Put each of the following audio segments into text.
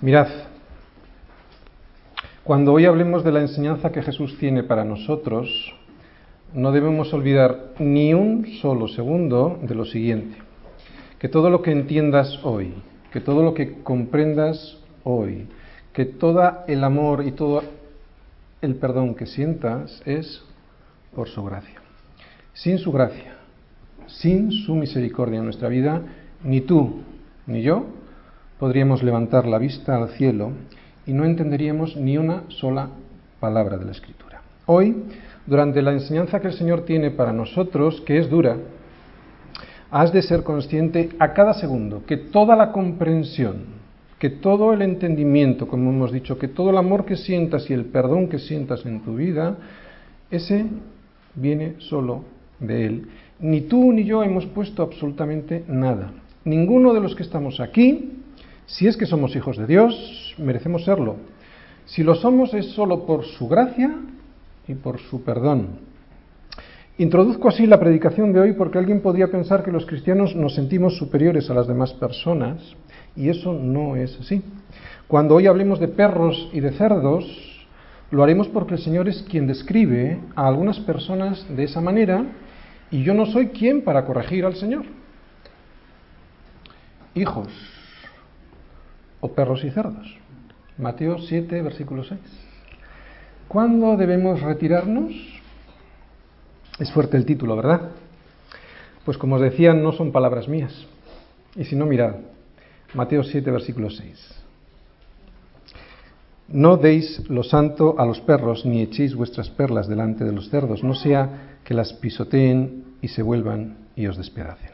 Mirad, cuando hoy hablemos de la enseñanza que Jesús tiene para nosotros, no debemos olvidar ni un solo segundo de lo siguiente, que todo lo que entiendas hoy, que todo lo que comprendas hoy, que todo el amor y todo el perdón que sientas es por su gracia. Sin su gracia, sin su misericordia en nuestra vida, ni tú ni yo podríamos levantar la vista al cielo y no entenderíamos ni una sola palabra de la Escritura. Hoy, durante la enseñanza que el Señor tiene para nosotros, que es dura, has de ser consciente a cada segundo que toda la comprensión, que todo el entendimiento, como hemos dicho, que todo el amor que sientas y el perdón que sientas en tu vida, ese viene solo de Él. Ni tú ni yo hemos puesto absolutamente nada. Ninguno de los que estamos aquí, si es que somos hijos de Dios, merecemos serlo. Si lo somos es solo por su gracia y por su perdón. Introduzco así la predicación de hoy porque alguien podría pensar que los cristianos nos sentimos superiores a las demás personas y eso no es así. Cuando hoy hablemos de perros y de cerdos, lo haremos porque el Señor es quien describe a algunas personas de esa manera y yo no soy quien para corregir al Señor. Hijos, o perros y cerdos. Mateo 7, versículo 6. ¿Cuándo debemos retirarnos? Es fuerte el título, ¿verdad? Pues como os decía, no son palabras mías. Y si no, mirad, Mateo 7, versículo 6. No deis lo santo a los perros, ni echéis vuestras perlas delante de los cerdos, no sea que las pisoteen y se vuelvan y os despedacen.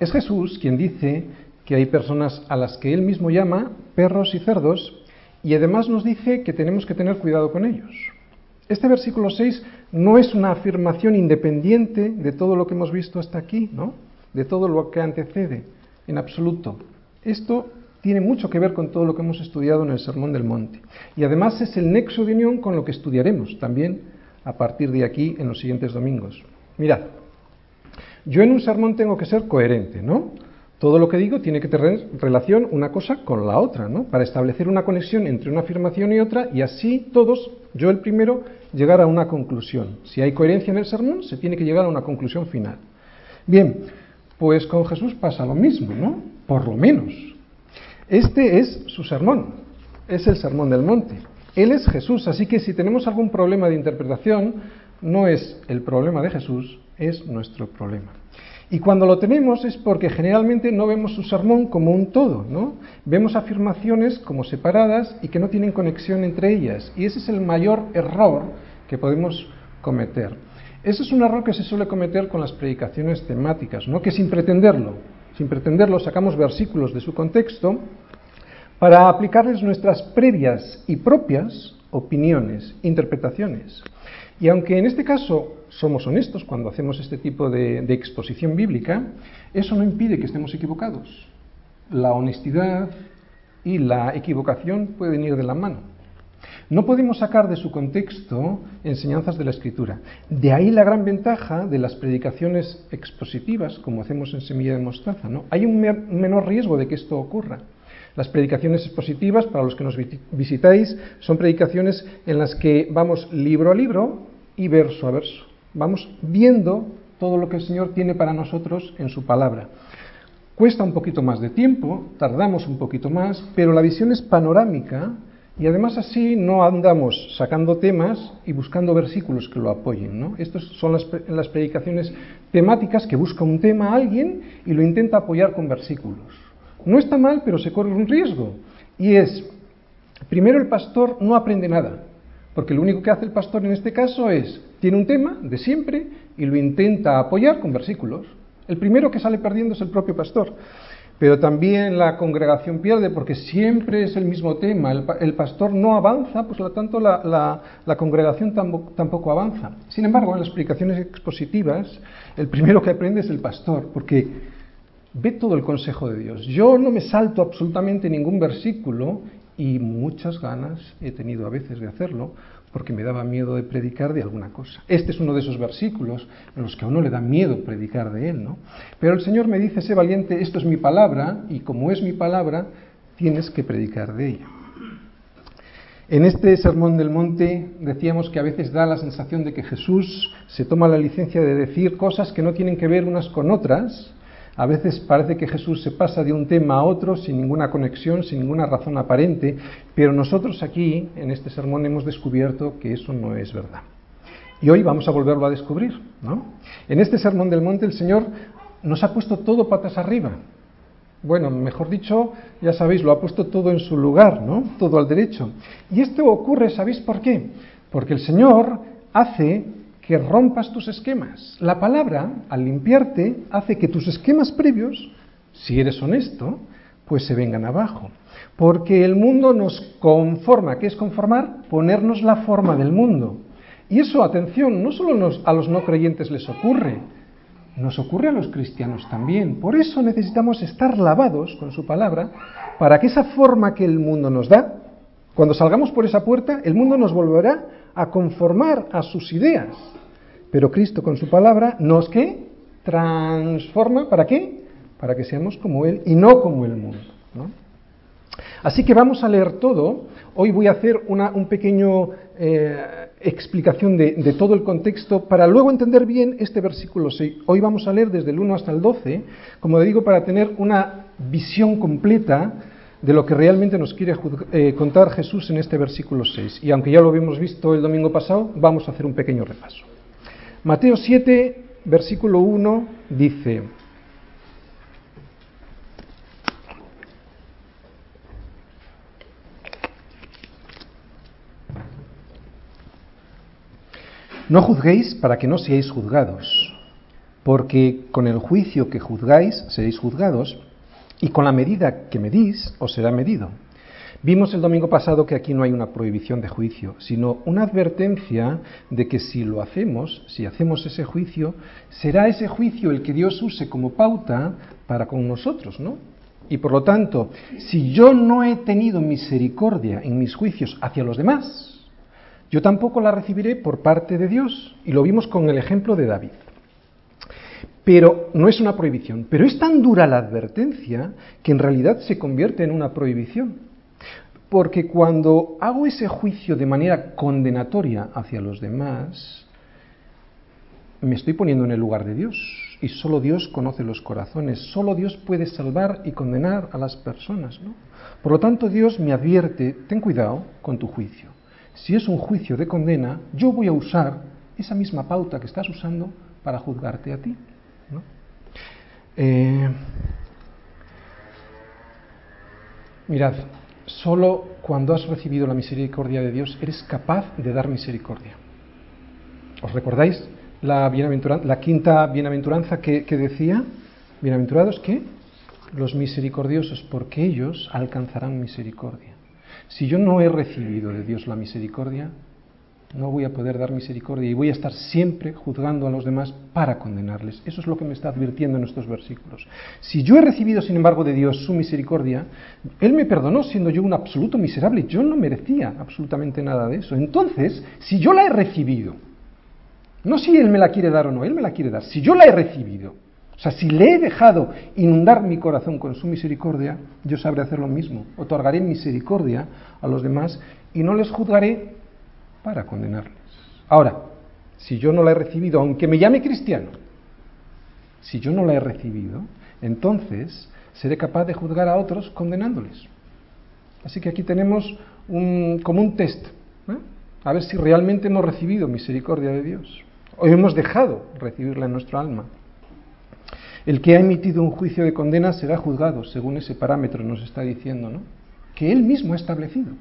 Es Jesús quien dice que hay personas a las que él mismo llama perros y cerdos y además nos dice que tenemos que tener cuidado con ellos. Este versículo 6 no es una afirmación independiente de todo lo que hemos visto hasta aquí, ¿no? De todo lo que antecede, en absoluto. Esto tiene mucho que ver con todo lo que hemos estudiado en el Sermón del Monte. Y además es el nexo de unión con lo que estudiaremos también a partir de aquí en los siguientes domingos. Mirad, yo en un sermón tengo que ser coherente, ¿no? Todo lo que digo tiene que tener relación una cosa con la otra, ¿no? Para establecer una conexión entre una afirmación y otra y así todos, yo el primero, llegar a una conclusión. Si hay coherencia en el sermón, se tiene que llegar a una conclusión final. Bien, pues con Jesús pasa lo mismo, ¿no? Por lo menos. Este es su sermón, es el sermón del monte. Él es Jesús, así que si tenemos algún problema de interpretación, no es el problema de Jesús, es nuestro problema. Y cuando lo tenemos es porque generalmente no vemos su sermón como un todo, ¿no? Vemos afirmaciones como separadas y que no tienen conexión entre ellas. Y ese es el mayor error que podemos cometer. Ese es un error que se suele cometer con las predicaciones temáticas, ¿no? Que sin pretenderlo, sin pretenderlo sacamos versículos de su contexto para aplicarles nuestras previas y propias opiniones, interpretaciones. Y aunque en este caso somos honestos cuando hacemos este tipo de, exposición bíblica, eso no impide que estemos equivocados. La honestidad y la equivocación pueden ir de la mano. No podemos sacar de su contexto enseñanzas de la Escritura. De ahí la gran ventaja de las predicaciones expositivas, como hacemos en Semilla de Mostaza. ¿no? Hay un menor riesgo de que esto ocurra. Las predicaciones expositivas, para los que nos visitáis, son predicaciones en las que vamos libro a libro y verso a verso vamos viendo todo lo que el Señor tiene para nosotros en su palabra. Cuesta un poquito más de tiempo, tardamos un poquito más, pero la visión es panorámica y además así no andamos sacando temas y buscando versículos que lo apoyen. ¿no? Estas son las, las predicaciones temáticas que busca un tema a alguien y lo intenta apoyar con versículos. No está mal, pero se corre un riesgo. Y es, primero el pastor no aprende nada, porque lo único que hace el pastor en este caso es, tiene un tema de siempre y lo intenta apoyar con versículos. El primero que sale perdiendo es el propio pastor. Pero también la congregación pierde porque siempre es el mismo tema. El, pastor no avanza, pues lo tanto la, congregación tampoco, avanza. Sin embargo, en las explicaciones expositivas, el primero que aprende es el pastor, porque ve todo el consejo de Dios. Yo no me salto absolutamente ningún versículo y muchas ganas he tenido a veces de hacerlo porque me daba miedo de predicar de alguna cosa. Este es uno de esos versículos en los que a uno le da miedo predicar de él, ¿no? Pero el Señor me dice, sé valiente, esto es mi palabra, y como es mi palabra, tienes que predicar de ella. En este Sermón del Monte decíamos que a veces da la sensación de que Jesús se toma la licencia de decir cosas que no tienen que ver unas con otras. A veces parece que Jesús se pasa de un tema a otro sin ninguna conexión, sin ninguna razón aparente, pero nosotros aquí, en este sermón, hemos descubierto que eso no es verdad. Y hoy vamos a volverlo a descubrir. ¿no? En este Sermón del Monte el Señor nos ha puesto todo patas arriba. Bueno, mejor dicho, ya sabéis, lo ha puesto todo en su lugar, ¿no? Todo al derecho. Y esto ocurre, ¿sabéis por qué? Porque el Señor hace que rompas tus esquemas. La palabra, al limpiarte, hace que tus esquemas previos, si eres honesto, pues se vengan abajo. Porque el mundo nos conforma. ¿Qué es conformar? Ponernos la forma del mundo. Y eso, atención, no solo a los no creyentes les ocurre, nos ocurre a los cristianos también. Por eso necesitamos estar lavados con su palabra para que esa forma que el mundo nos da, cuando salgamos por esa puerta, el mundo nos volverá a conformar a sus ideas. Pero Cristo con su palabra nos que transforma, ¿para qué? Para que seamos como Él y no como el mundo. Así que vamos a leer todo. Hoy voy a hacer un pequeño eh, explicación de, todo el contexto para luego entender bien este versículo 6. Hoy vamos a leer desde el 1 hasta el 12, como digo, para tener una visión completa de lo que realmente nos quiere eh, contar Jesús en este versículo 6. Y aunque ya lo habíamos visto el domingo pasado, vamos a hacer un pequeño repaso. Mateo 7, versículo 1 dice, No juzguéis para que no seáis juzgados, porque con el juicio que juzgáis seréis juzgados, y con la medida que medís os será medido. Vimos el domingo pasado que aquí no hay una prohibición de juicio, sino una advertencia de que si lo hacemos, si hacemos ese juicio, será ese juicio el que Dios use como pauta para con nosotros, ¿no? Y por lo tanto, si yo no he tenido misericordia en mis juicios hacia los demás, yo tampoco la recibiré por parte de Dios. Y lo vimos con el ejemplo de David. Pero no es una prohibición. Pero es tan dura la advertencia que en realidad se convierte en una prohibición. Porque cuando hago ese juicio de manera condenatoria hacia los demás, me estoy poniendo en el lugar de Dios. Y solo Dios conoce los corazones. Solo Dios puede salvar y condenar a las personas. Por lo tanto, Dios me advierte, ten cuidado con tu juicio si es un juicio de condena, yo voy a usar esa misma pauta que estás usando para juzgarte a ti. Eh, mirad, solo cuando has recibido la misericordia de Dios eres capaz de dar misericordia. ¿Os recordáis la, quinta bienaventuranza que, que decía? Bienaventurados que los misericordiosos, porque ellos alcanzarán misericordia. Si yo no he recibido de Dios la misericordia, no voy a poder dar misericordia y voy a estar siempre juzgando a los demás para condenarles. Eso es lo que me está advirtiendo en estos versículos. Si yo he recibido, sin embargo, de Dios su misericordia, Él me perdonó siendo yo un absoluto miserable. Yo no merecía absolutamente nada de eso. Entonces, si yo la he recibido, no si Él me la quiere dar o no, Él me la quiere dar, si yo la he recibido, o sea, si le he dejado inundar mi corazón con su misericordia, yo sabré hacer lo mismo. Otorgaré misericordia a los demás y no les juzgaré para condenarles. Ahora, si yo no la he recibido, aunque me llame cristiano, si yo no la he recibido, entonces seré capaz de juzgar a otros condenándoles. Así que aquí tenemos un, como un test, ¿eh? a ver si realmente hemos recibido misericordia de Dios o hemos dejado recibirla en nuestro alma. El que ha emitido un juicio de condena será juzgado según ese parámetro, nos está diciendo, ¿no? Que él mismo ha establecido.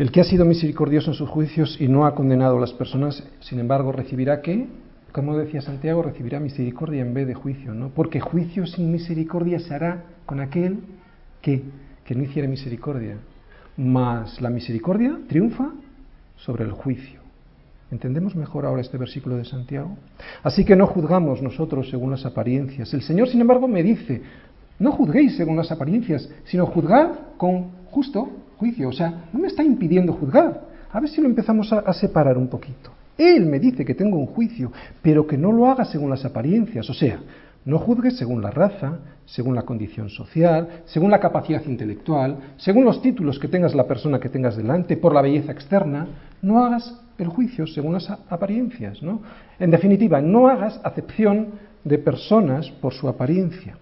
El que ha sido misericordioso en sus juicios y no ha condenado a las personas, sin embargo, recibirá qué? Como decía Santiago, recibirá misericordia en vez de juicio, ¿no? Porque juicio sin misericordia se hará con aquel que, que no hiciera misericordia. Mas la misericordia triunfa sobre el juicio. ¿Entendemos mejor ahora este versículo de Santiago? Así que no juzgamos nosotros según las apariencias. El Señor, sin embargo, me dice, no juzguéis según las apariencias, sino juzgad con justo juicio. O sea, no me está impidiendo juzgar. A ver si lo empezamos a, separar un poquito. Él me dice que tengo un juicio, pero que no lo haga según las apariencias. O sea, No juzgues según la raza, según la condición social, según la capacidad intelectual, según los títulos que tengas la persona que tengas delante, por la belleza externa. No hagas el juicio según las apariencias, ¿no? En definitiva, no hagas acepción de personas por su apariencia.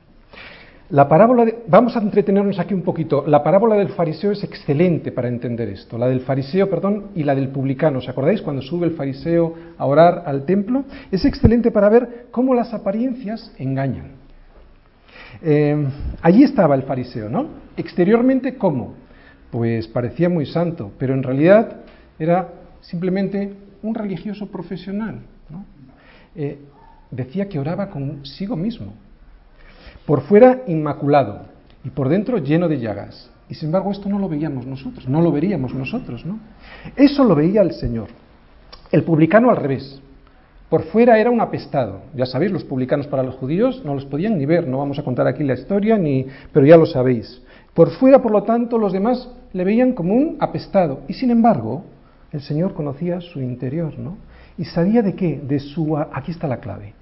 La parábola vamos a entretenernos aquí un poquito. La parábola del fariseo es excelente para entender esto. La del fariseo, perdón, y la del publicano. ¿Os acordáis cuando sube el fariseo a orar al templo? Es excelente para ver cómo las apariencias engañan. Eh, allí estaba el fariseo, ¿no? Exteriormente, ¿cómo? Pues parecía muy santo, pero en realidad era simplemente un religioso profesional. Eh, decía que oraba consigo mismo, por fuera inmaculado y por dentro lleno de llagas. Y sin embargo esto no lo veíamos nosotros, no lo veríamos nosotros, ¿no? Eso lo veía el Señor. El publicano al revés. Por fuera era un apestado. Ya sabéis, los publicanos para los judíos no los podían ni ver, no vamos a contar aquí la historia, ni, pero ya lo sabéis. Por fuera, por lo tanto, los demás le veían como un apestado. Y sin embargo, el Señor conocía su interior, ¿no? Y sabía de qué, de su, aquí está la clave,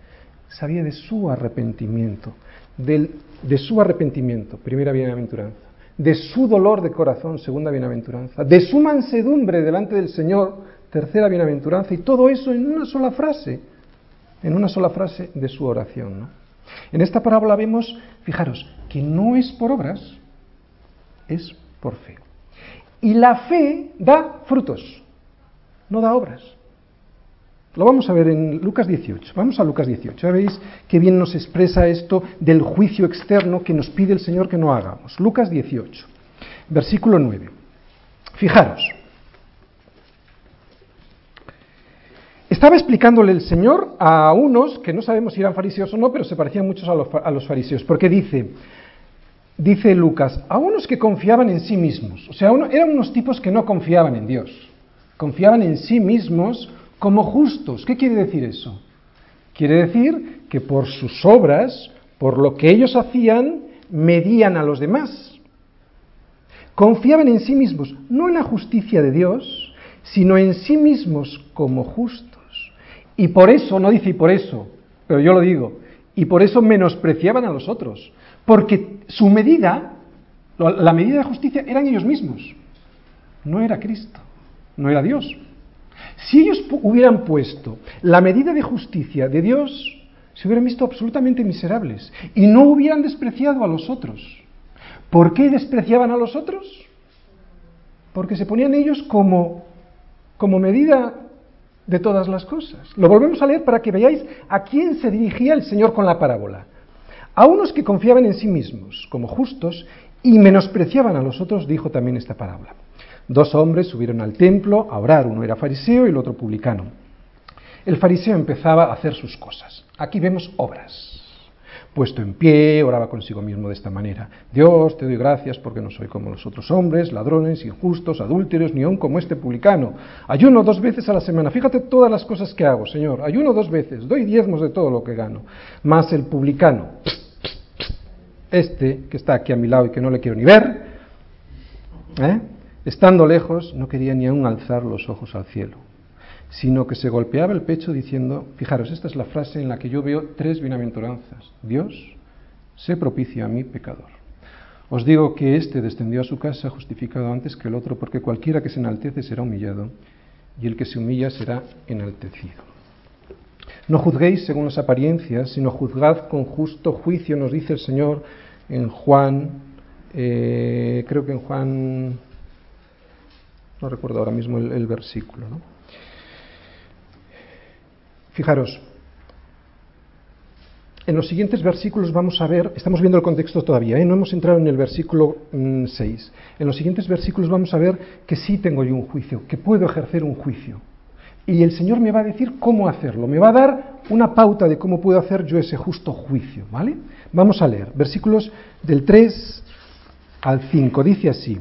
sabía de su arrepentimiento de su arrepentimiento, primera bienaventuranza, de su dolor de corazón, segunda bienaventuranza, de su mansedumbre delante del Señor, tercera bienaventuranza, y todo eso en una sola frase, en una sola frase de su oración. En esta parábola vemos, fijaros, que no es por obras, es por fe. Y la fe da frutos, no da obras. Lo vamos a ver en Lucas 18. Vamos a Lucas 18. Ya veis qué bien nos expresa esto del juicio externo que nos pide el Señor que no hagamos. Lucas 18, versículo 9. Fijaros. Estaba explicándole el Señor a unos que no sabemos si eran fariseos o no, pero se parecían muchos a los, fariseos, porque dice, dice Lucas, a unos que confiaban en sí mismos, o sea, eran unos tipos que no confiaban en Dios, confiaban en sí mismos como justos. ¿Qué quiere decir eso? Quiere decir que por sus obras, por lo que ellos hacían, medían a los demás. Confiaban en sí mismos, no en la justicia de Dios, sino en sí mismos como justos. Y por eso, no dice y por eso, pero yo lo digo, y por eso menospreciaban a los otros, porque su medida, la medida de justicia, eran ellos mismos, no era Cristo, no era Dios. Si ellos hubieran puesto la medida de justicia de Dios, se hubieran visto absolutamente miserables y no hubieran despreciado a los otros. ¿Por qué despreciaban a los otros? Porque se ponían ellos como, como medida de todas las cosas. Lo volvemos a leer para que veáis a quién se dirigía el Señor con la parábola. A unos que confiaban en sí mismos como justos y menospreciaban a los otros, dijo también esta parábola. Dos hombres subieron al templo a orar, uno era fariseo y el otro publicano. El fariseo empezaba a hacer sus cosas. Aquí vemos obras. Puesto en pie, oraba consigo mismo de esta manera. Dios, te doy gracias porque no soy como los otros hombres, ladrones, injustos, adúlteros, ni aun como este publicano. Ayuno dos veces a la semana. Fíjate todas las cosas que hago, Señor. Ayuno dos veces. Doy diezmos de todo lo que gano. Más el publicano. Este que está aquí a mi lado y que no le quiero ni ver. ¿eh? Estando lejos, no quería ni aún alzar los ojos al cielo, sino que se golpeaba el pecho diciendo, fijaros, esta es la frase en la que yo veo tres bienaventuranzas. Dios, sé propicio a mí, pecador. Os digo que éste descendió a su casa justificado antes que el otro, porque cualquiera que se enaltece será humillado, y el que se humilla será enaltecido. No juzguéis según las apariencias, sino juzgad con justo juicio, nos dice el Señor en Juan, eh, creo que en Juan no recuerdo ahora mismo el, versículo. Fijaros, en los siguientes versículos vamos a ver, estamos viendo el contexto todavía, ¿eh? no hemos entrado en el versículo 6. Mm, en los siguientes versículos vamos a ver que sí tengo yo un juicio, que puedo ejercer un juicio. Y el Señor me va a decir cómo hacerlo, me va a dar una pauta de cómo puedo hacer yo ese justo juicio, ¿vale? Vamos a leer versículos del 3 al 5, dice así.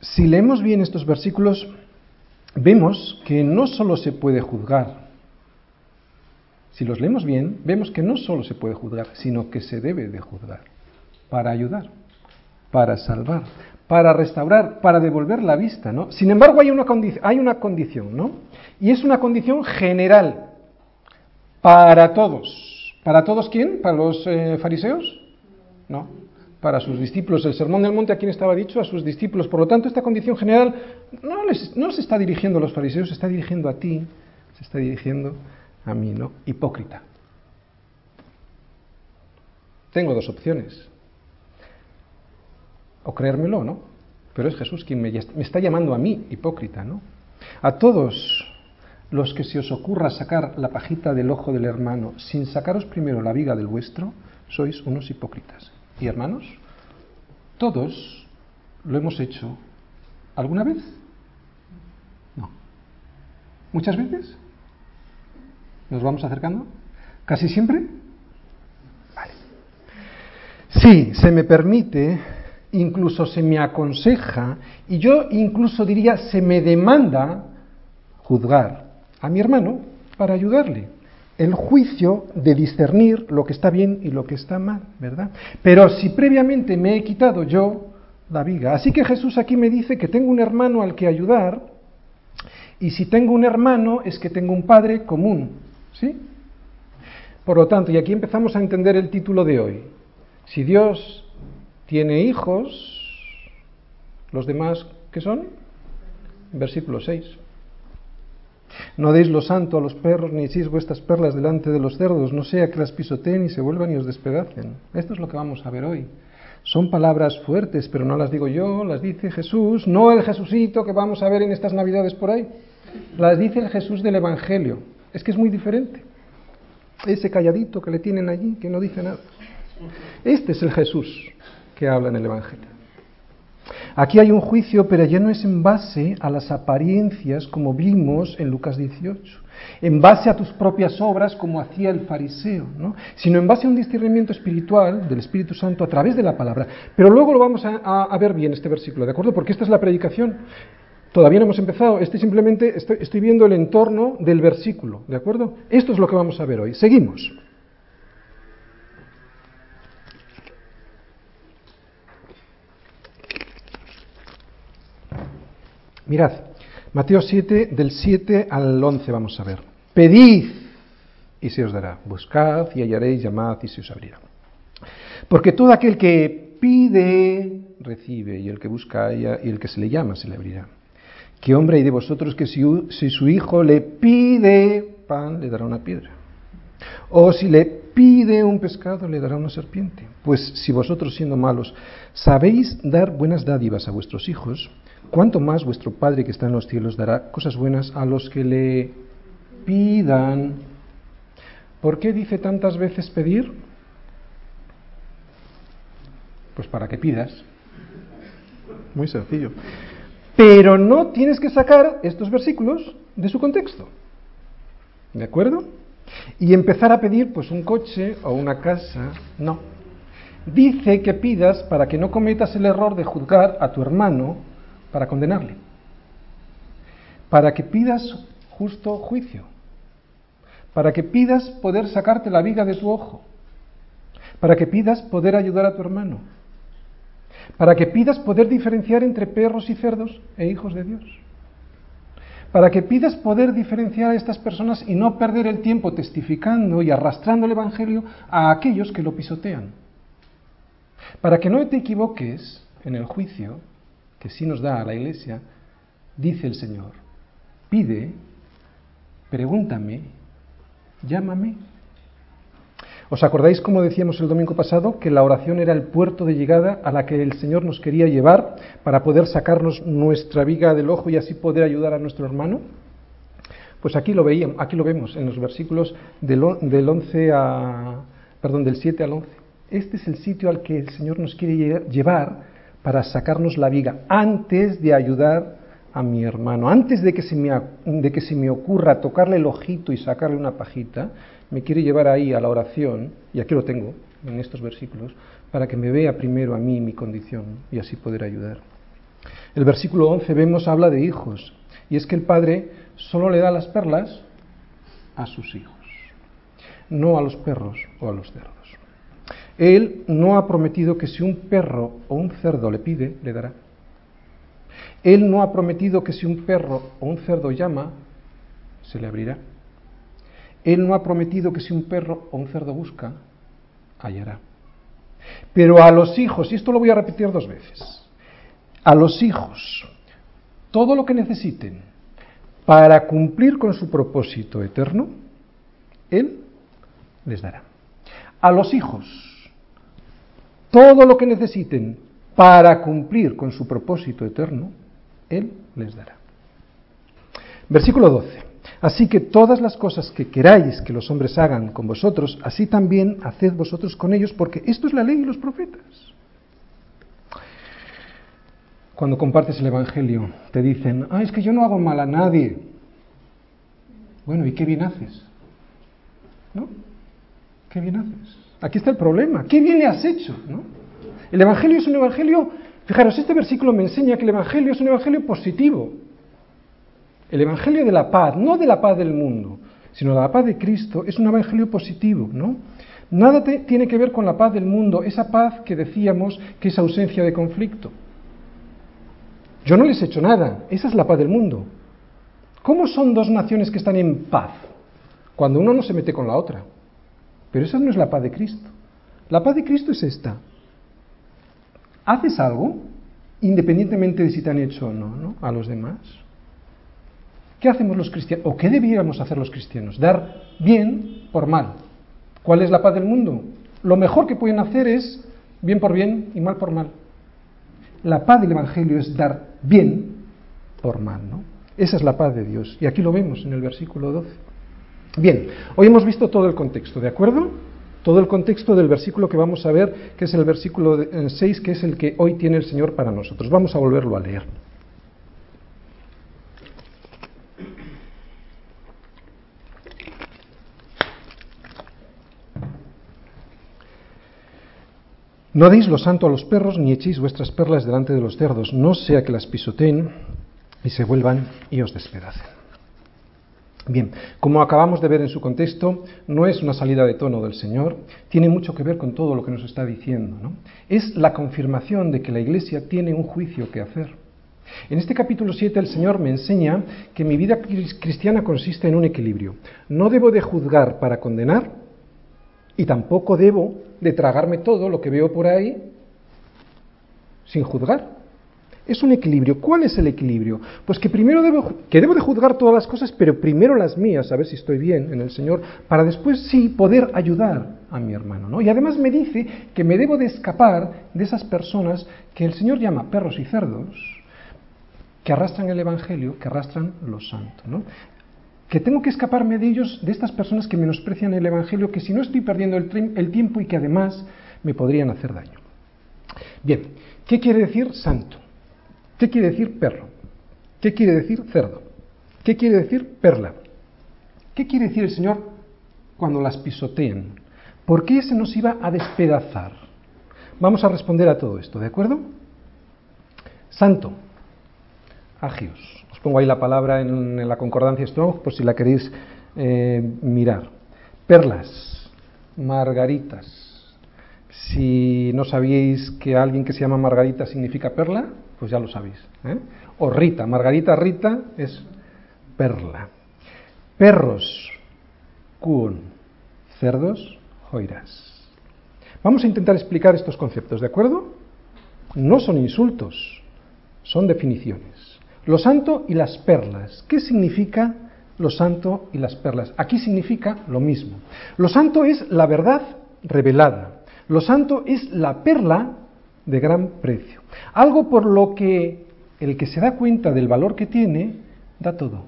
si leemos bien estos versículos, vemos que no solo se puede juzgar. Si los leemos bien, vemos que no solo se puede juzgar, sino que se debe de juzgar para ayudar, para salvar, para restaurar, para devolver la vista, ¿no? Sin embargo, hay una, hay una condición, ¿no? Y es una condición general para todos. ¿Para todos quién? ¿Para los eh, fariseos? No. Para sus discípulos. El sermón del monte, ¿a quién estaba dicho? A sus discípulos. Por lo tanto, esta condición general no, les, se está dirigiendo a los fariseos, se está dirigiendo a ti, se está dirigiendo a mí, ¿no? Hipócrita. Tengo dos opciones o creérmelo, ¿no? Pero es Jesús quien me, está llamando a mí, hipócrita, ¿no? A todos los que se os ocurra sacar la pajita del ojo del hermano sin sacaros primero la viga del vuestro, sois unos hipócritas. Y hermanos, todos lo hemos hecho alguna vez. No. ¿Muchas veces? ¿Nos vamos acercando? ¿Casi siempre? Vale. Sí, se me permite incluso se me aconseja y yo incluso diría se me demanda juzgar a mi hermano para ayudarle. El juicio de discernir lo que está bien y lo que está mal, ¿verdad? Pero si previamente me he quitado yo la viga. Así que Jesús aquí me dice que tengo un hermano al que ayudar y si tengo un hermano es que tengo un padre común, ¿sí? Por lo tanto, y aquí empezamos a entender el título de hoy. Si Dios tiene hijos, los demás, ¿qué son? Versículo 6. No deis lo santo a los perros, ni echéis vuestras perlas delante de los cerdos, no sea que las pisoteen y se vuelvan y os despedacen. Esto es lo que vamos a ver hoy. Son palabras fuertes, pero no las digo yo, las dice Jesús, no el Jesucito que vamos a ver en estas Navidades por ahí. Las dice el Jesús del Evangelio. Es que es muy diferente. Ese calladito que le tienen allí, que no dice nada. Este es el Jesús que habla en el Evangelio. Aquí hay un juicio, pero ya no es en base a las apariencias como vimos en Lucas 18, en base a tus propias obras como hacía el fariseo, ¿no? sino en base a un discernimiento espiritual del Espíritu Santo a través de la palabra. Pero luego lo vamos a, ver bien este versículo, ¿de acuerdo? Porque esta es la predicación. Todavía no hemos empezado, este simplemente estoy, estoy viendo el entorno del versículo, ¿de acuerdo? Esto es lo que vamos a ver hoy. Seguimos. Mirad, Mateo 7, del 7 al 11 vamos a ver. Pedid y se os dará. Buscad y hallaréis, llamad y se os abrirá. Porque todo aquel que pide, recibe, y el que busca, y el que se le llama, se le abrirá. ¿Qué hombre hay de vosotros que si, si su hijo le pide pan, le dará una piedra? O si le pide un pescado, le dará una serpiente. Pues si vosotros siendo malos sabéis dar buenas dádivas a vuestros hijos, ¿cuánto más vuestro Padre que está en los cielos dará cosas buenas a los que le pidan? ¿Por qué dice tantas veces pedir? Pues para que pidas. Muy sencillo. Pero no tienes que sacar estos versículos de su contexto. ¿De acuerdo? Y empezar a pedir pues un coche o una casa, no. Dice que pidas para que no cometas el error de juzgar a tu hermano para condenarle. Para que pidas justo juicio. Para que pidas poder sacarte la viga de tu ojo. Para que pidas poder ayudar a tu hermano. Para que pidas poder diferenciar entre perros y cerdos e hijos de Dios. Para que pidas poder diferenciar a estas personas y no perder el tiempo testificando y arrastrando el Evangelio a aquellos que lo pisotean. Para que no te equivoques en el juicio que sí nos da a la Iglesia, dice el Señor, pide, pregúntame, llámame. ¿Os acordáis, como decíamos el domingo pasado, que la oración era el puerto de llegada a la que el Señor nos quería llevar para poder sacarnos nuestra viga del ojo y así poder ayudar a nuestro hermano? Pues aquí lo veíamos, aquí lo vemos en los versículos del, del 11 a, perdón, del 7 al 11. Este es el sitio al que el Señor nos quiere llevar para sacarnos la viga antes de ayudar a mi hermano. Antes de que, se me, de que se me ocurra tocarle el ojito y sacarle una pajita, me quiere llevar ahí a la oración, y aquí lo tengo, en estos versículos, para que me vea primero a mí mi condición y así poder ayudar. El versículo 11 vemos habla de hijos, y es que el padre solo le da las perlas a sus hijos, no a los perros o a los cerdos. Él no ha prometido que si un perro o un cerdo le pide, le dará. Él no ha prometido que si un perro o un cerdo llama, se le abrirá. Él no ha prometido que si un perro o un cerdo busca, hallará. Pero a los hijos, y esto lo voy a repetir dos veces, a los hijos, todo lo que necesiten para cumplir con su propósito eterno, Él les dará. A los hijos, todo lo que necesiten para cumplir con su propósito eterno, Él les dará. Versículo 12. Así que todas las cosas que queráis que los hombres hagan con vosotros, así también haced vosotros con ellos, porque esto es la ley y los profetas. Cuando compartes el Evangelio, te dicen, ah, es que yo no hago mal a nadie. Bueno, ¿y qué bien haces? ¿No? ¿Qué bien haces? Aquí está el problema. ¿Qué bien le has hecho? ¿No? El Evangelio es un Evangelio, fijaros, este versículo me enseña que el Evangelio es un Evangelio positivo. El Evangelio de la paz, no de la paz del mundo, sino de la paz de Cristo, es un Evangelio positivo, ¿no? Nada tiene que ver con la paz del mundo, esa paz que decíamos que es ausencia de conflicto. Yo no les he hecho nada, esa es la paz del mundo. ¿Cómo son dos naciones que están en paz? Cuando uno no se mete con la otra. Pero esa no es la paz de Cristo. La paz de Cristo es esta. Haces algo, independientemente de si te han hecho o no, a los demás. ¿Qué hacemos los cristianos? ¿O qué debiéramos hacer los cristianos? Dar bien por mal. ¿Cuál es la paz del mundo? Lo mejor que pueden hacer es bien por bien y mal por mal. La paz del Evangelio es dar bien por mal, ¿no? Esa es la paz de Dios. Y aquí lo vemos en el versículo 12. Bien, hoy hemos visto todo el contexto, ¿de acuerdo? Todo el contexto del versículo que vamos a ver, que es el versículo 6, que es el que hoy tiene el Señor para nosotros. Vamos a volverlo a leer. No deis lo santo a los perros, ni echéis vuestras perlas delante de los cerdos, no sea que las pisoteen y se vuelvan y os despedacen. Bien, como acabamos de ver en su contexto, no es una salida de tono del Señor, tiene mucho que ver con todo lo que nos está diciendo. ¿no? Es la confirmación de que la Iglesia tiene un juicio que hacer. En este capítulo 7 el Señor me enseña que mi vida cristiana consiste en un equilibrio. No debo de juzgar para condenar y tampoco debo de tragarme todo lo que veo por ahí sin juzgar. Es un equilibrio. ¿Cuál es el equilibrio? Pues que primero debo, que debo de juzgar todas las cosas, pero primero las mías, a ver si estoy bien en el Señor, para después sí poder ayudar a mi hermano. ¿no? Y además me dice que me debo de escapar de esas personas que el Señor llama perros y cerdos, que arrastran el Evangelio, que arrastran los santos. ¿no? que tengo que escaparme de ellos, de estas personas que menosprecian el Evangelio, que si no estoy perdiendo el, tiempo y que además me podrían hacer daño. Bien, ¿qué quiere decir santo? ¿Qué quiere decir perro? ¿Qué quiere decir cerdo? ¿Qué quiere decir perla? ¿Qué quiere decir el Señor cuando las pisotean? ¿Por qué se nos iba a despedazar? Vamos a responder a todo esto, ¿de acuerdo? Santo, agios pongo ahí la palabra en, la concordancia Strong por si la queréis eh, mirar. Perlas, margaritas. Si no sabíais que alguien que se llama Margarita significa perla, pues ya lo sabéis. ¿eh? O Rita, Margarita Rita es perla. Perros, cuon. Cerdos, joiras. Vamos a intentar explicar estos conceptos, ¿de acuerdo? No son insultos, son definiciones. Lo santo y las perlas. ¿Qué significa lo santo y las perlas? Aquí significa lo mismo. Lo santo es la verdad revelada. Lo santo es la perla de gran precio. Algo por lo que el que se da cuenta del valor que tiene, da todo,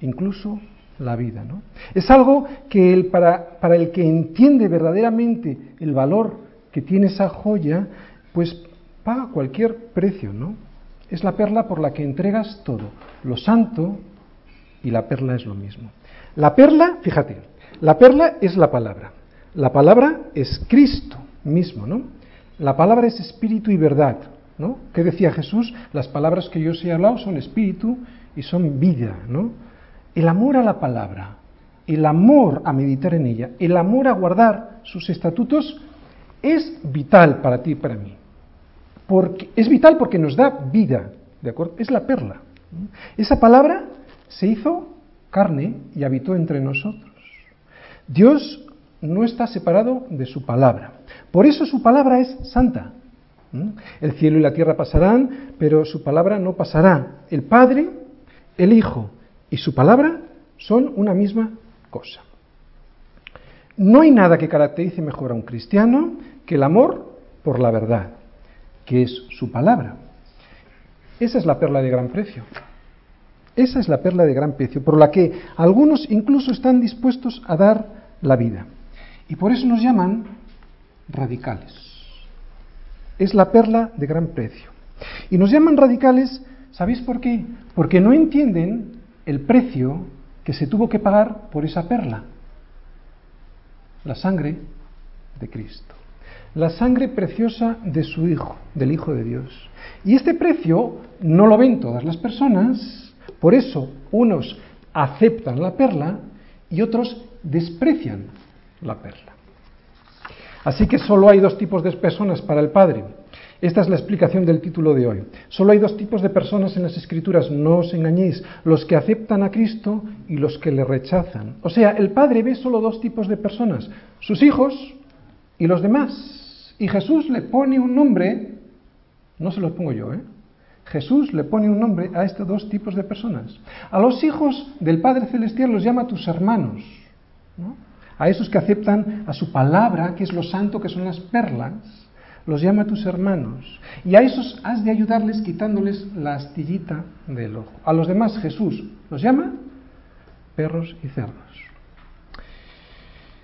incluso la vida. ¿no? Es algo que el, para, para el que entiende verdaderamente el valor que tiene esa joya, pues paga cualquier precio, ¿no? es la perla por la que entregas todo. Lo santo y la perla es lo mismo. La perla, fíjate, la perla es la palabra. La palabra es Cristo mismo, ¿no? La palabra es espíritu y verdad. ¿no? ¿Qué decía Jesús? Las palabras que yo os he hablado son espíritu y son vida, ¿no? El amor a la palabra, el amor a meditar en ella, el amor a guardar sus estatutos es vital para ti y para mí. Porque, es vital porque nos da vida, ¿de acuerdo? Es la perla. Esa palabra se hizo carne y habitó entre nosotros. Dios no está separado de su palabra. Por eso su palabra es santa. El cielo y la tierra pasarán, pero su palabra no pasará. El Padre, el Hijo y su palabra son una misma cosa. No hay nada que caracterice mejor a un cristiano que el amor por la verdad, que es su palabra. Esa es la perla de gran precio. Esa es la perla de gran precio, por la que algunos incluso están dispuestos a dar la vida. Y por eso nos llaman radicales. Es la perla de gran precio. Y nos llaman radicales, ¿sabéis por qué? Porque no entienden el precio que se tuvo que pagar por esa perla. La sangre de Cristo. La sangre preciosa de su Hijo, del Hijo de Dios. Y este precio no lo ven todas las personas, por eso unos aceptan la perla y otros desprecian la perla. Así que solo hay dos tipos de personas para el Padre. Esta es la explicación del título de hoy. Solo hay dos tipos de personas en las Escrituras, no os engañéis, los que aceptan a Cristo y los que le rechazan. O sea, el Padre ve solo dos tipos de personas, sus hijos y los demás. Y Jesús le pone un nombre, no se lo pongo yo, ¿eh? Jesús le pone un nombre a estos dos tipos de personas. A los hijos del Padre Celestial los llama tus hermanos. ¿no? A esos que aceptan a su palabra, que es lo santo, que son las perlas, los llama tus hermanos. Y a esos has de ayudarles quitándoles la astillita del ojo. A los demás Jesús los llama perros y cerdos.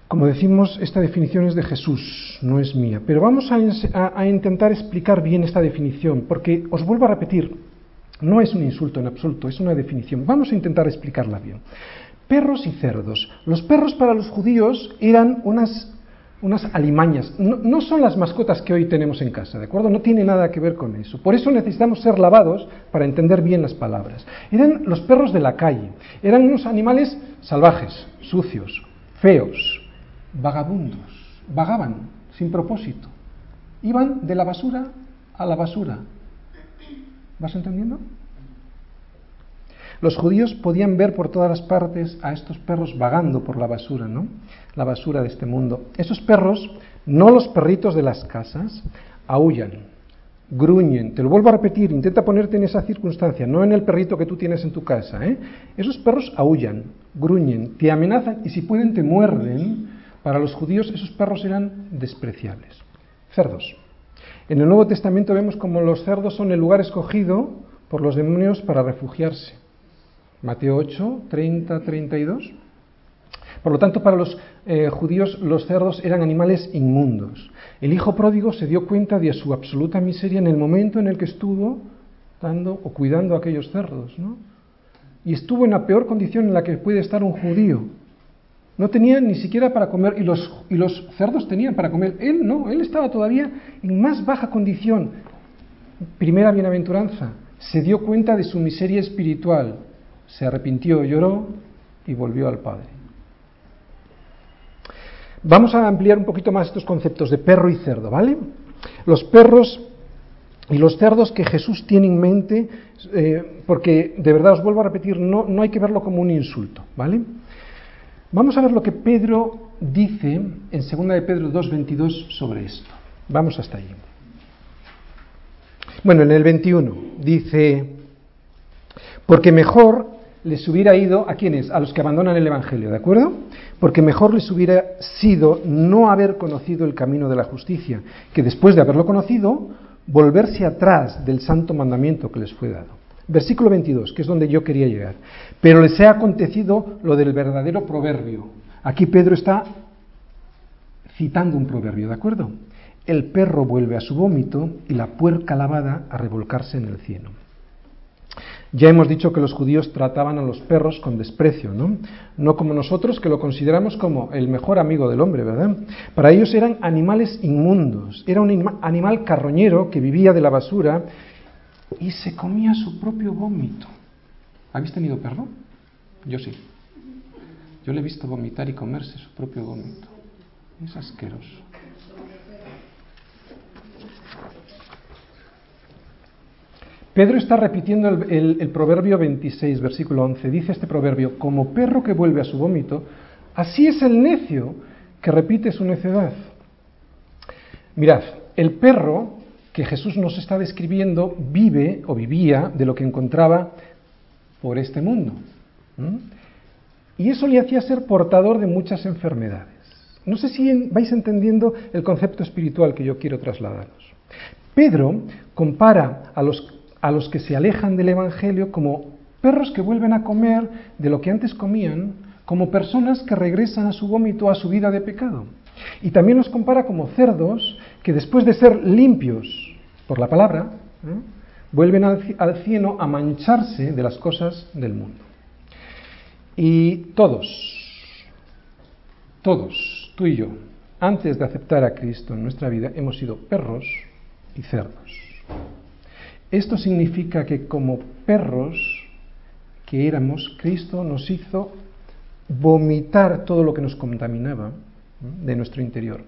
Como decimos, esta definición es de Jesús, no es mía. Pero vamos a, a, a, intentar explicar bien esta definición, porque os vuelvo a repetir, no es un insulto en absoluto, es una definición. Vamos a intentar explicarla bien. Perros y cerdos. Los perros para los judíos eran unas, unas alimañas. No, no, son las mascotas que hoy tenemos en casa, ¿de acuerdo? No tiene nada que ver con eso. Por eso necesitamos ser lavados para entender bien las palabras. Eran los perros de la calle. Eran unos animales salvajes, sucios, feos, vagabundos. Vagaban sin propósito. Iban de la basura a la basura. ¿Vas entendiendo? Los judíos podían ver por todas las partes a estos perros vagando por la basura, ¿no? La basura de este mundo. Esos perros, no los perritos de las casas, aullan, gruñen. Te lo vuelvo a repetir, intenta ponerte en esa circunstancia, no en el perrito que tú tienes en tu casa. ¿eh? Esos perros aullan, gruñen, te amenazan y si pueden te muerden. Para los judíos esos perros eran despreciables. Cerdos. En el Nuevo Testamento vemos como los cerdos son el lugar escogido por los demonios para refugiarse. Mateo 8, 30, 32. Por lo tanto, para los eh, judíos los cerdos eran animales inmundos. El hijo pródigo se dio cuenta de su absoluta miseria en el momento en el que estuvo dando o cuidando a aquellos cerdos, ¿no? Y estuvo en la peor condición en la que puede estar un judío. No tenía ni siquiera para comer y los, y los cerdos tenían para comer. Él no, él estaba todavía en más baja condición. Primera bienaventuranza. Se dio cuenta de su miseria espiritual se arrepintió, lloró y volvió al Padre. Vamos a ampliar un poquito más estos conceptos de perro y cerdo, ¿vale? Los perros y los cerdos que Jesús tiene en mente, eh, porque de verdad os vuelvo a repetir, no, no hay que verlo como un insulto, ¿vale? Vamos a ver lo que Pedro dice en 2 de Pedro 2.22 sobre esto. Vamos hasta allí. Bueno, en el 21 dice, porque mejor les hubiera ido a quienes, a los que abandonan el Evangelio, ¿de acuerdo? Porque mejor les hubiera sido no haber conocido el camino de la justicia, que después de haberlo conocido, volverse atrás del santo mandamiento que les fue dado. Versículo 22, que es donde yo quería llegar. Pero les ha acontecido lo del verdadero proverbio. Aquí Pedro está citando un proverbio, ¿de acuerdo? El perro vuelve a su vómito y la puerca lavada a revolcarse en el cielo. Ya hemos dicho que los judíos trataban a los perros con desprecio, ¿no? No como nosotros que lo consideramos como el mejor amigo del hombre, ¿verdad? Para ellos eran animales inmundos, era un animal carroñero que vivía de la basura y se comía su propio vómito. ¿Habéis tenido perro? Yo sí. Yo le he visto vomitar y comerse su propio vómito. Es asqueroso. Pedro está repitiendo el, proverbio 26, versículo 11. Dice este proverbio, como perro que vuelve a su vómito, así es el necio que repite su necedad. Mirad, el perro que Jesús nos está describiendo vive o vivía de lo que encontraba por este mundo. Y eso le hacía ser portador de muchas enfermedades. No sé si vais entendiendo el concepto espiritual que yo quiero trasladaros. Pedro compara a los a los que se alejan del Evangelio como perros que vuelven a comer de lo que antes comían, como personas que regresan a su vómito, a su vida de pecado. Y también los compara como cerdos que después de ser limpios por la palabra, ¿eh? vuelven al, al cielo a mancharse de las cosas del mundo. Y todos, todos, tú y yo, antes de aceptar a Cristo en nuestra vida, hemos sido perros y cerdos. Esto significa que como perros que éramos, Cristo nos hizo vomitar todo lo que nos contaminaba de nuestro interior.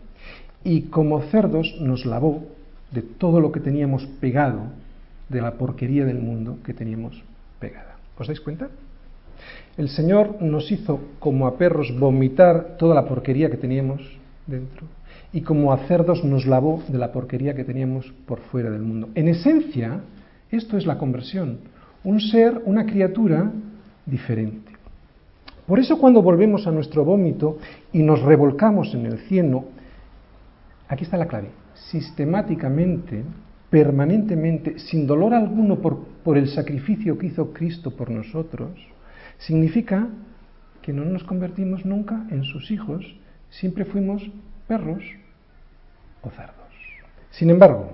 Y como cerdos nos lavó de todo lo que teníamos pegado, de la porquería del mundo que teníamos pegada. ¿Os dais cuenta? El Señor nos hizo como a perros vomitar toda la porquería que teníamos dentro y como a cerdos nos lavó de la porquería que teníamos por fuera del mundo. En esencia, esto es la conversión, un ser, una criatura diferente. Por eso cuando volvemos a nuestro vómito y nos revolcamos en el cielo, aquí está la clave, sistemáticamente, permanentemente, sin dolor alguno por, por el sacrificio que hizo Cristo por nosotros, significa que no nos convertimos nunca en sus hijos, siempre fuimos perros o cerdos. Sin embargo,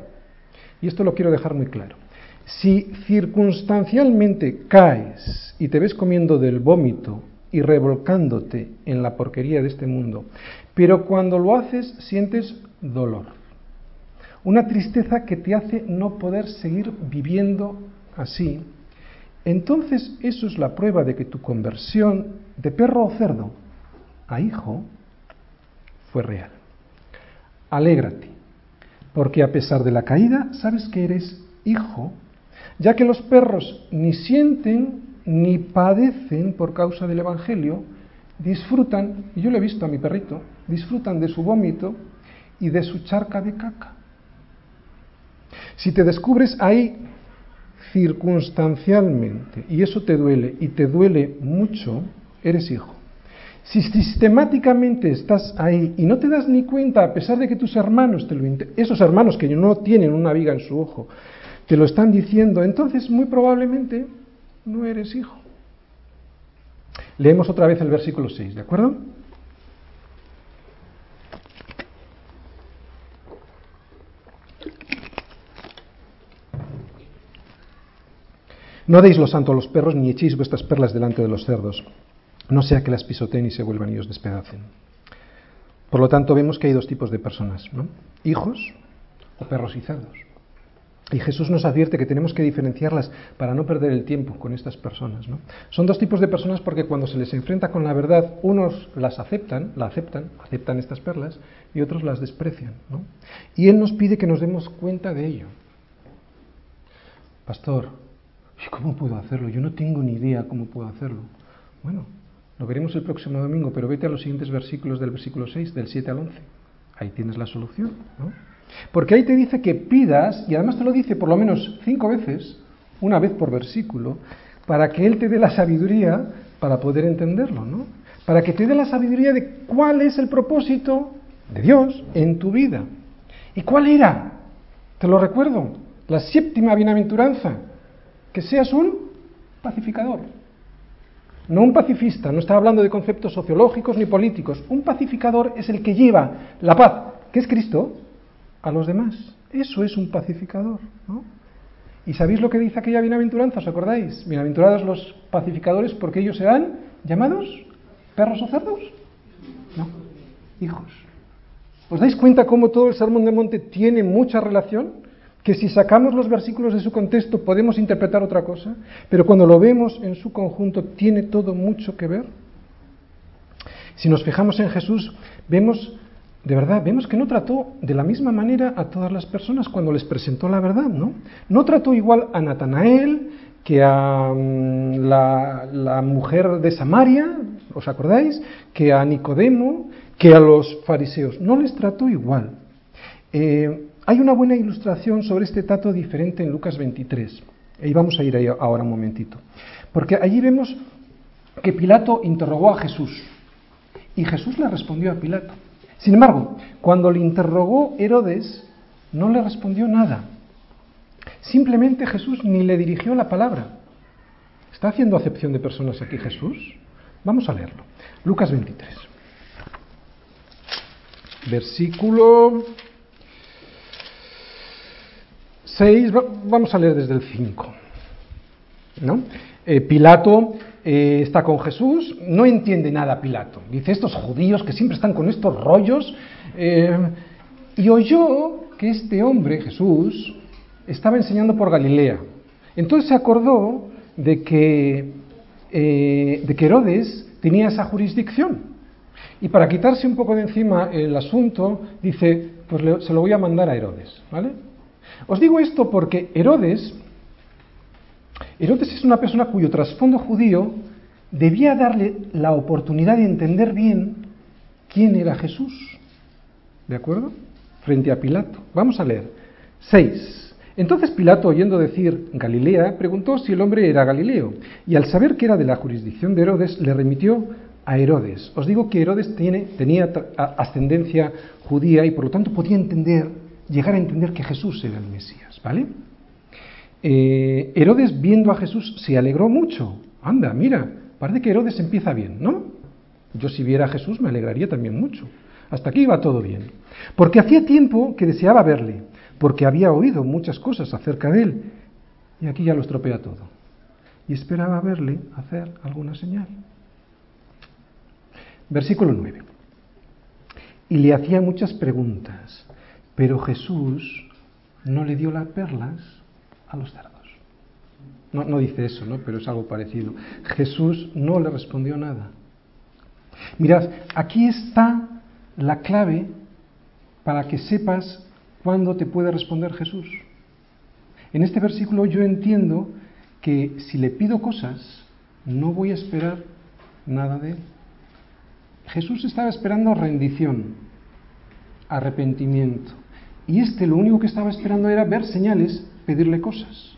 y esto lo quiero dejar muy claro, si circunstancialmente caes y te ves comiendo del vómito y revolcándote en la porquería de este mundo, pero cuando lo haces sientes dolor, una tristeza que te hace no poder seguir viviendo así, entonces eso es la prueba de que tu conversión de perro o cerdo a hijo fue real. Alégrate, porque a pesar de la caída sabes que eres hijo ya que los perros ni sienten ni padecen por causa del Evangelio, disfrutan, y yo lo he visto a mi perrito, disfrutan de su vómito y de su charca de caca. Si te descubres ahí circunstancialmente y eso te duele y te duele mucho, eres hijo. Si sistemáticamente estás ahí y no te das ni cuenta, a pesar de que tus hermanos te lo esos hermanos que no tienen una viga en su ojo, te lo están diciendo, entonces muy probablemente no eres hijo. Leemos otra vez el versículo 6, ¿de acuerdo? No deis lo santo a los perros, ni echéis vuestras perlas delante de los cerdos, no sea que las pisoteen y se vuelvan y os despedacen. Por lo tanto, vemos que hay dos tipos de personas, ¿no? Hijos o perros y Jesús nos advierte que tenemos que diferenciarlas para no perder el tiempo con estas personas. ¿no? Son dos tipos de personas porque cuando se les enfrenta con la verdad, unos las aceptan, la aceptan, aceptan estas perlas, y otros las desprecian. Y Él nos pide que nos demos cuenta de ello. Pastor, ¿cómo puedo hacerlo? Yo no tengo ni idea cómo puedo hacerlo. Bueno, lo veremos el próximo domingo, pero vete a los siguientes versículos del versículo 6, del 7 al 11. Ahí tienes la solución. ¿no? Porque ahí te dice que pidas, y además te lo dice por lo menos cinco veces, una vez por versículo, para que Él te dé la sabiduría para poder entenderlo, ¿no? Para que te dé la sabiduría de cuál es el propósito de Dios en tu vida. ¿Y cuál era? Te lo recuerdo, la séptima bienaventuranza, que seas un pacificador. No un pacifista, no está hablando de conceptos sociológicos ni políticos. Un pacificador es el que lleva la paz, que es Cristo, a los demás. Eso es un pacificador. ¿no? ¿Y sabéis lo que dice aquella bienaventuranza? ¿Os acordáis? Bienaventurados los pacificadores porque ellos serán llamados perros o cerdos. No, hijos. ¿Os dais cuenta cómo todo el Sermón de Monte tiene mucha relación? Que si sacamos los versículos de su contexto podemos interpretar otra cosa, pero cuando lo vemos en su conjunto tiene todo mucho que ver. Si nos fijamos en Jesús, vemos, de verdad, vemos que no trató de la misma manera a todas las personas cuando les presentó la verdad, ¿no? No trató igual a Natanael que a mm, la, mujer de Samaria, ¿os acordáis? Que a Nicodemo, que a los fariseos. No les trató igual. Eh, hay una buena ilustración sobre este trato diferente en Lucas 23. Y vamos a ir ahí ahora un momentito. Porque allí vemos que Pilato interrogó a Jesús. Y Jesús le respondió a Pilato. Sin embargo, cuando le interrogó Herodes, no le respondió nada. Simplemente Jesús ni le dirigió la palabra. ¿Está haciendo acepción de personas aquí Jesús? Vamos a leerlo. Lucas 23. Versículo 6, vamos a leer desde el 5. ¿no? Eh, Pilato eh, está con Jesús, no entiende nada Pilato. Dice, estos judíos que siempre están con estos rollos. Eh, y oyó que este hombre, Jesús, estaba enseñando por Galilea. Entonces se acordó de que, de Herodes tenía esa jurisdicción. Y para quitarse un poco de encima el asunto, dice, pues se lo voy a mandar a Herodes. ¿vale? Os digo esto porque Herodes Herodes es una persona cuyo trasfondo judío debía darle la oportunidad de entender bien quién era Jesús. ¿De acuerdo? Frente a Pilato. Vamos a leer. 6. Entonces Pilato, oyendo decir Galilea, preguntó si el hombre era Galileo, y al saber que era de la jurisdicción de Herodes, le remitió a Herodes. Os digo que Herodes tiene, tenía ascendencia judía y por lo tanto podía entender, llegar a entender que Jesús era el Mesías, ¿vale? Eh, Herodes viendo a Jesús se alegró mucho. Anda, mira, parece que Herodes empieza bien, ¿no? Yo si viera a Jesús me alegraría también mucho. Hasta aquí iba todo bien. Porque hacía tiempo que deseaba verle, porque había oído muchas cosas acerca de él. Y aquí ya lo estropea todo. Y esperaba verle hacer alguna señal. Versículo 9. Y le hacía muchas preguntas, pero Jesús no le dio las perlas a los cerdos. No, no dice eso, ¿no? pero es algo parecido. Jesús no le respondió nada. Mirad, aquí está la clave para que sepas cuándo te puede responder Jesús. En este versículo yo entiendo que si le pido cosas, no voy a esperar nada de él. Jesús estaba esperando rendición, arrepentimiento. Y este lo único que estaba esperando era ver señales pedirle cosas.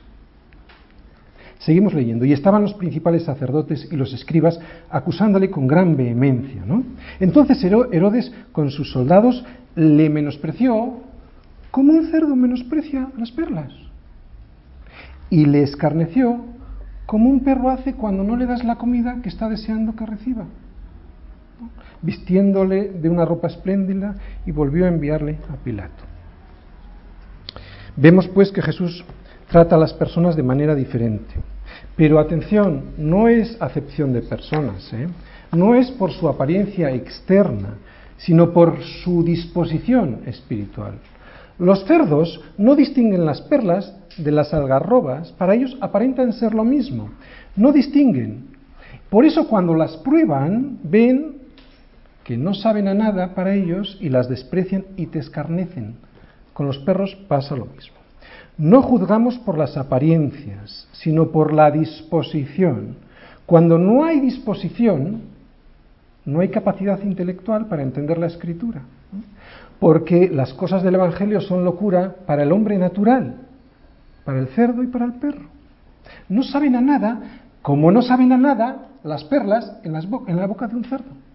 Seguimos leyendo. Y estaban los principales sacerdotes y los escribas acusándole con gran vehemencia. ¿no? Entonces Herodes con sus soldados le menospreció como un cerdo menosprecia las perlas. Y le escarneció como un perro hace cuando no le das la comida que está deseando que reciba. Vistiéndole de una ropa espléndida y volvió a enviarle a Pilato. Vemos pues que Jesús trata a las personas de manera diferente. Pero atención, no es acepción de personas, ¿eh? no es por su apariencia externa, sino por su disposición espiritual. Los cerdos no distinguen las perlas de las algarrobas, para ellos aparentan ser lo mismo, no distinguen. Por eso cuando las prueban, ven que no saben a nada para ellos y las desprecian y te escarnecen. Con los perros pasa lo mismo. No juzgamos por las apariencias, sino por la disposición. Cuando no hay disposición, no hay capacidad intelectual para entender la escritura. Porque las cosas del Evangelio son locura para el hombre natural, para el cerdo y para el perro. No saben a nada, como no saben a nada las perlas en, la boca de un cerdo.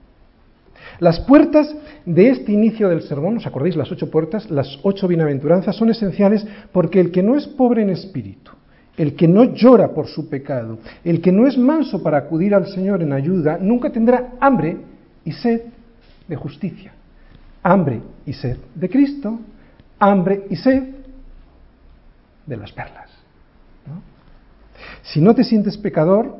Las puertas de este inicio del sermón, ¿os acordáis? Las ocho puertas, las ocho bienaventuranzas son esenciales porque el que no es pobre en espíritu, el que no llora por su pecado, el que no es manso para acudir al Señor en ayuda, nunca tendrá hambre y sed de justicia. Hambre y sed de Cristo, hambre y sed de las perlas. Si no te sientes pecador,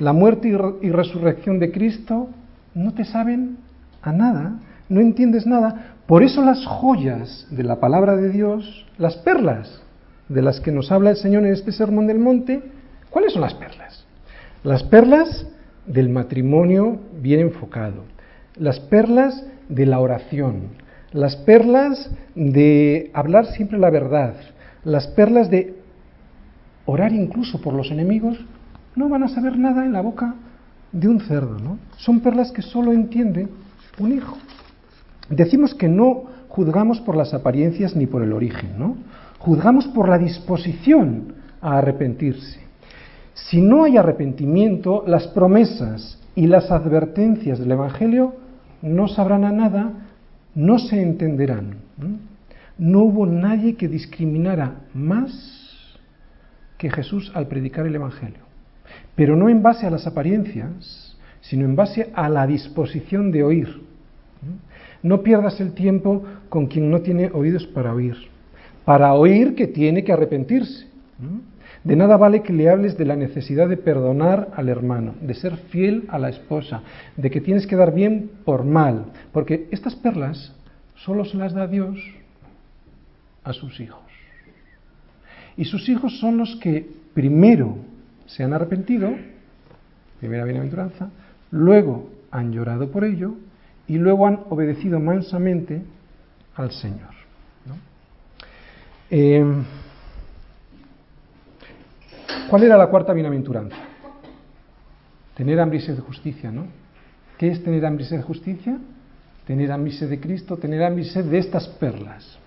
la muerte y, resurrección de Cristo no te saben a nada, no entiendes nada. Por eso las joyas de la palabra de Dios, las perlas de las que nos habla el Señor en este sermón del monte, ¿cuáles son las perlas? Las perlas del matrimonio bien enfocado, las perlas de la oración, las perlas de hablar siempre la verdad, las perlas de orar incluso por los enemigos, no van a saber nada en la boca de un cerdo, ¿no? Son perlas que solo entiende un hijo. Decimos que no juzgamos por las apariencias ni por el origen, ¿no? Juzgamos por la disposición a arrepentirse. Si no hay arrepentimiento, las promesas y las advertencias del Evangelio no sabrán a nada, no se entenderán. No hubo nadie que discriminara más que Jesús al predicar el Evangelio, pero no en base a las apariencias, sino en base a la disposición de oír. No pierdas el tiempo con quien no tiene oídos para oír, para oír que tiene que arrepentirse. De nada vale que le hables de la necesidad de perdonar al hermano, de ser fiel a la esposa, de que tienes que dar bien por mal, porque estas perlas solo se las da Dios a sus hijos. Y sus hijos son los que primero se han arrepentido, primera bienaventuranza, luego han llorado por ello y luego han obedecido mansamente al Señor. Eh, ¿Cuál era la cuarta bienaventuranza? Tener hambre y sed de justicia, ¿no? ¿Qué es tener hambre y sed de justicia? Tener hambre y sed de Cristo, tener hambre y sed de estas perlas.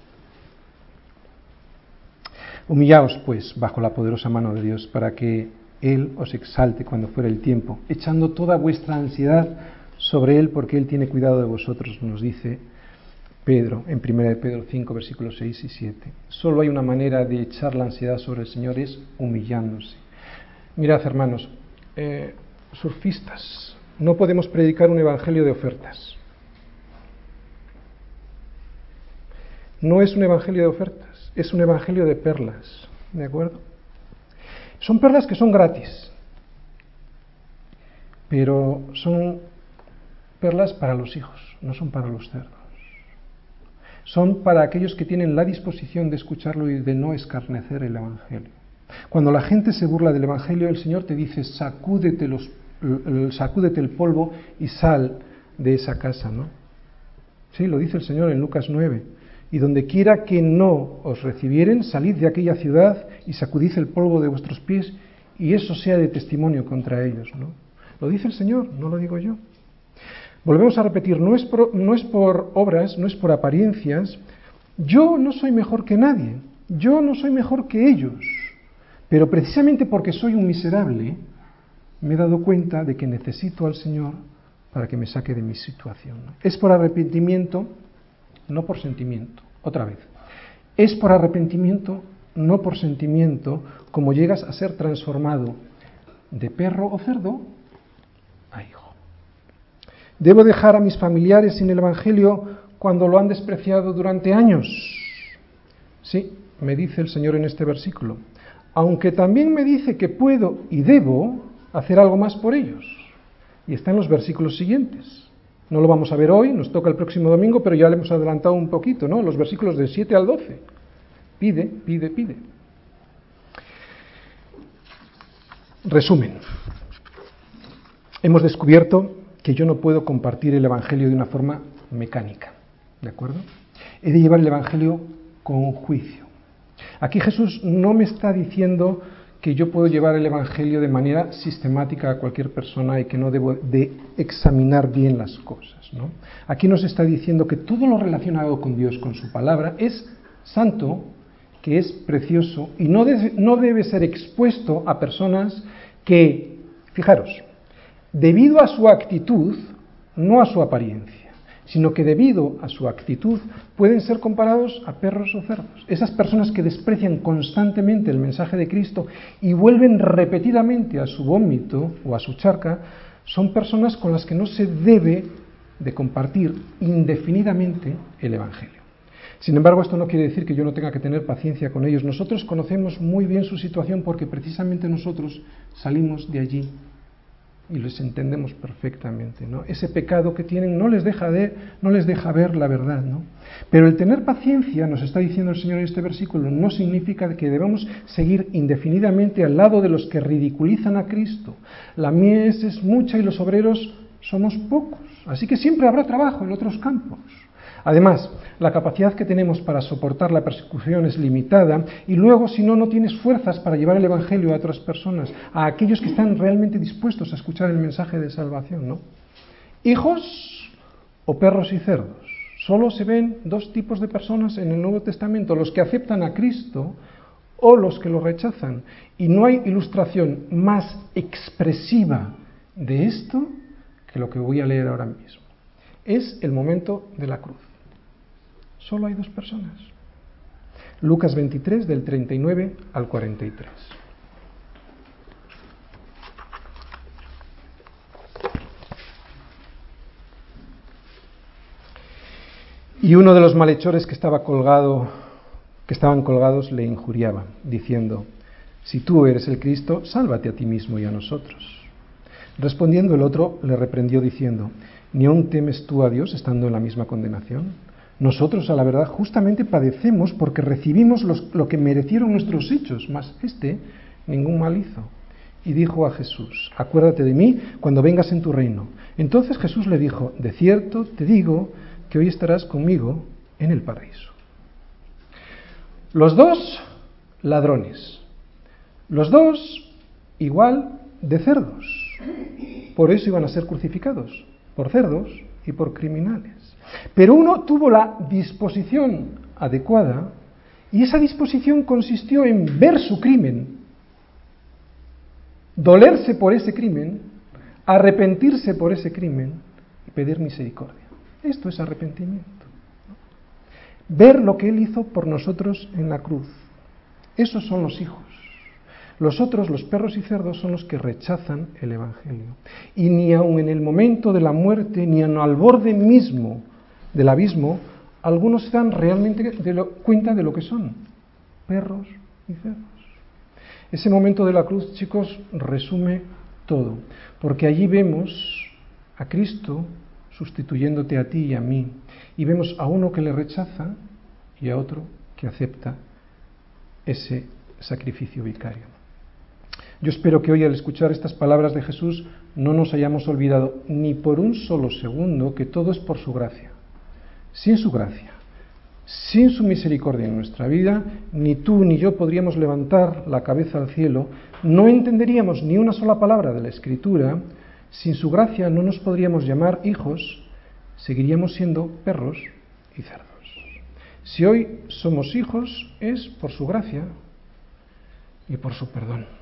Humillaos, pues, bajo la poderosa mano de Dios, para que Él os exalte cuando fuera el tiempo, echando toda vuestra ansiedad sobre Él, porque Él tiene cuidado de vosotros, nos dice Pedro, en 1 Pedro 5, versículos 6 y 7. Solo hay una manera de echar la ansiedad sobre el Señor, es humillándose. Mirad, hermanos, eh, surfistas, no podemos predicar un evangelio de ofertas. No es un evangelio de ofertas es un evangelio de perlas, ¿de acuerdo? Son perlas que son gratis, pero son perlas para los hijos, no son para los cerdos. Son para aquellos que tienen la disposición de escucharlo y de no escarnecer el Evangelio. Cuando la gente se burla del Evangelio, el Señor te dice, sacúdete, los, el polvo y sal de esa casa, ¿no? Sí, lo dice el Señor en Lucas 9 y donde quiera que no os recibieren, salid de aquella ciudad y sacudid el polvo de vuestros pies, y eso sea de testimonio contra ellos. ¿no? Lo dice el Señor, no lo digo yo. Volvemos a repetir, no es, por, obras, no es por apariencias. Yo no soy mejor que nadie, yo no soy mejor que ellos, pero precisamente porque soy un miserable, me he dado cuenta de que necesito al Señor para que me saque de mi situación. Es por arrepentimiento no por sentimiento. Otra vez, es por arrepentimiento, no por sentimiento, como llegas a ser transformado de perro o cerdo a hijo. ¿Debo dejar a mis familiares sin el Evangelio cuando lo han despreciado durante años? Sí, me dice el Señor en este versículo. Aunque también me dice que puedo y debo hacer algo más por ellos. Y está en los versículos siguientes. No lo vamos a ver hoy, nos toca el próximo domingo, pero ya le hemos adelantado un poquito, ¿no? Los versículos del 7 al 12. Pide, pide, pide. Resumen. Hemos descubierto que yo no puedo compartir el Evangelio de una forma mecánica, ¿de acuerdo? He de llevar el Evangelio con juicio. Aquí Jesús no me está diciendo que yo puedo llevar el Evangelio de manera sistemática a cualquier persona y que no debo de examinar bien las cosas. ¿no? Aquí nos está diciendo que todo lo relacionado con Dios, con su palabra, es santo, que es precioso y no, no debe ser expuesto a personas que, fijaros, debido a su actitud, no a su apariencia, sino que debido a su actitud pueden ser comparados a perros o cerdos. Esas personas que desprecian constantemente el mensaje de Cristo y vuelven repetidamente a su vómito o a su charca, son personas con las que no se debe de compartir indefinidamente el Evangelio. Sin embargo, esto no quiere decir que yo no tenga que tener paciencia con ellos. Nosotros conocemos muy bien su situación porque precisamente nosotros salimos de allí y les entendemos perfectamente, ¿no? Ese pecado que tienen no les deja de, no les deja ver la verdad, ¿no? Pero el tener paciencia, nos está diciendo el Señor en este versículo, no significa que debamos seguir indefinidamente al lado de los que ridiculizan a Cristo. La mies es mucha y los obreros somos pocos, así que siempre habrá trabajo en otros campos. Además, la capacidad que tenemos para soportar la persecución es limitada y luego, si no, no tienes fuerzas para llevar el Evangelio a otras personas, a aquellos que están realmente dispuestos a escuchar el mensaje de salvación, ¿no? Hijos o perros y cerdos. Solo se ven dos tipos de personas en el Nuevo Testamento, los que aceptan a Cristo o los que lo rechazan. Y no hay ilustración más expresiva de esto que lo que voy a leer ahora mismo. Es el momento de la cruz. Solo hay dos personas. Lucas 23 del 39 al 43. Y uno de los malhechores que estaba colgado, que estaban colgados, le injuriaba, diciendo: Si tú eres el Cristo, sálvate a ti mismo y a nosotros. Respondiendo el otro, le reprendió diciendo: ¿Ni aún temes tú a Dios estando en la misma condenación? Nosotros, a la verdad, justamente padecemos porque recibimos lo que merecieron nuestros hechos, mas este ningún mal hizo. Y dijo a Jesús, acuérdate de mí cuando vengas en tu reino. Entonces Jesús le dijo, de cierto te digo que hoy estarás conmigo en el paraíso. Los dos ladrones, los dos igual de cerdos. Por eso iban a ser crucificados, por cerdos y por criminales. Pero uno tuvo la disposición adecuada y esa disposición consistió en ver su crimen, dolerse por ese crimen, arrepentirse por ese crimen y pedir misericordia. Esto es arrepentimiento. Ver lo que Él hizo por nosotros en la cruz. Esos son los hijos. Los otros, los perros y cerdos, son los que rechazan el Evangelio. Y ni aun en el momento de la muerte, ni al borde mismo del abismo, algunos se dan realmente cuenta de lo que son, perros y cerdos. Ese momento de la cruz, chicos, resume todo, porque allí vemos a Cristo sustituyéndote a ti y a mí, y vemos a uno que le rechaza y a otro que acepta ese sacrificio vicario. Yo espero que hoy al escuchar estas palabras de Jesús no nos hayamos olvidado ni por un solo segundo que todo es por su gracia sin su gracia, sin su misericordia en nuestra vida, ni tú ni yo podríamos levantar la cabeza al cielo, no entenderíamos ni una sola palabra de la Escritura, sin su gracia no nos podríamos llamar hijos, seguiríamos siendo perros y cerdos. Si hoy somos hijos es por su gracia y por su perdón.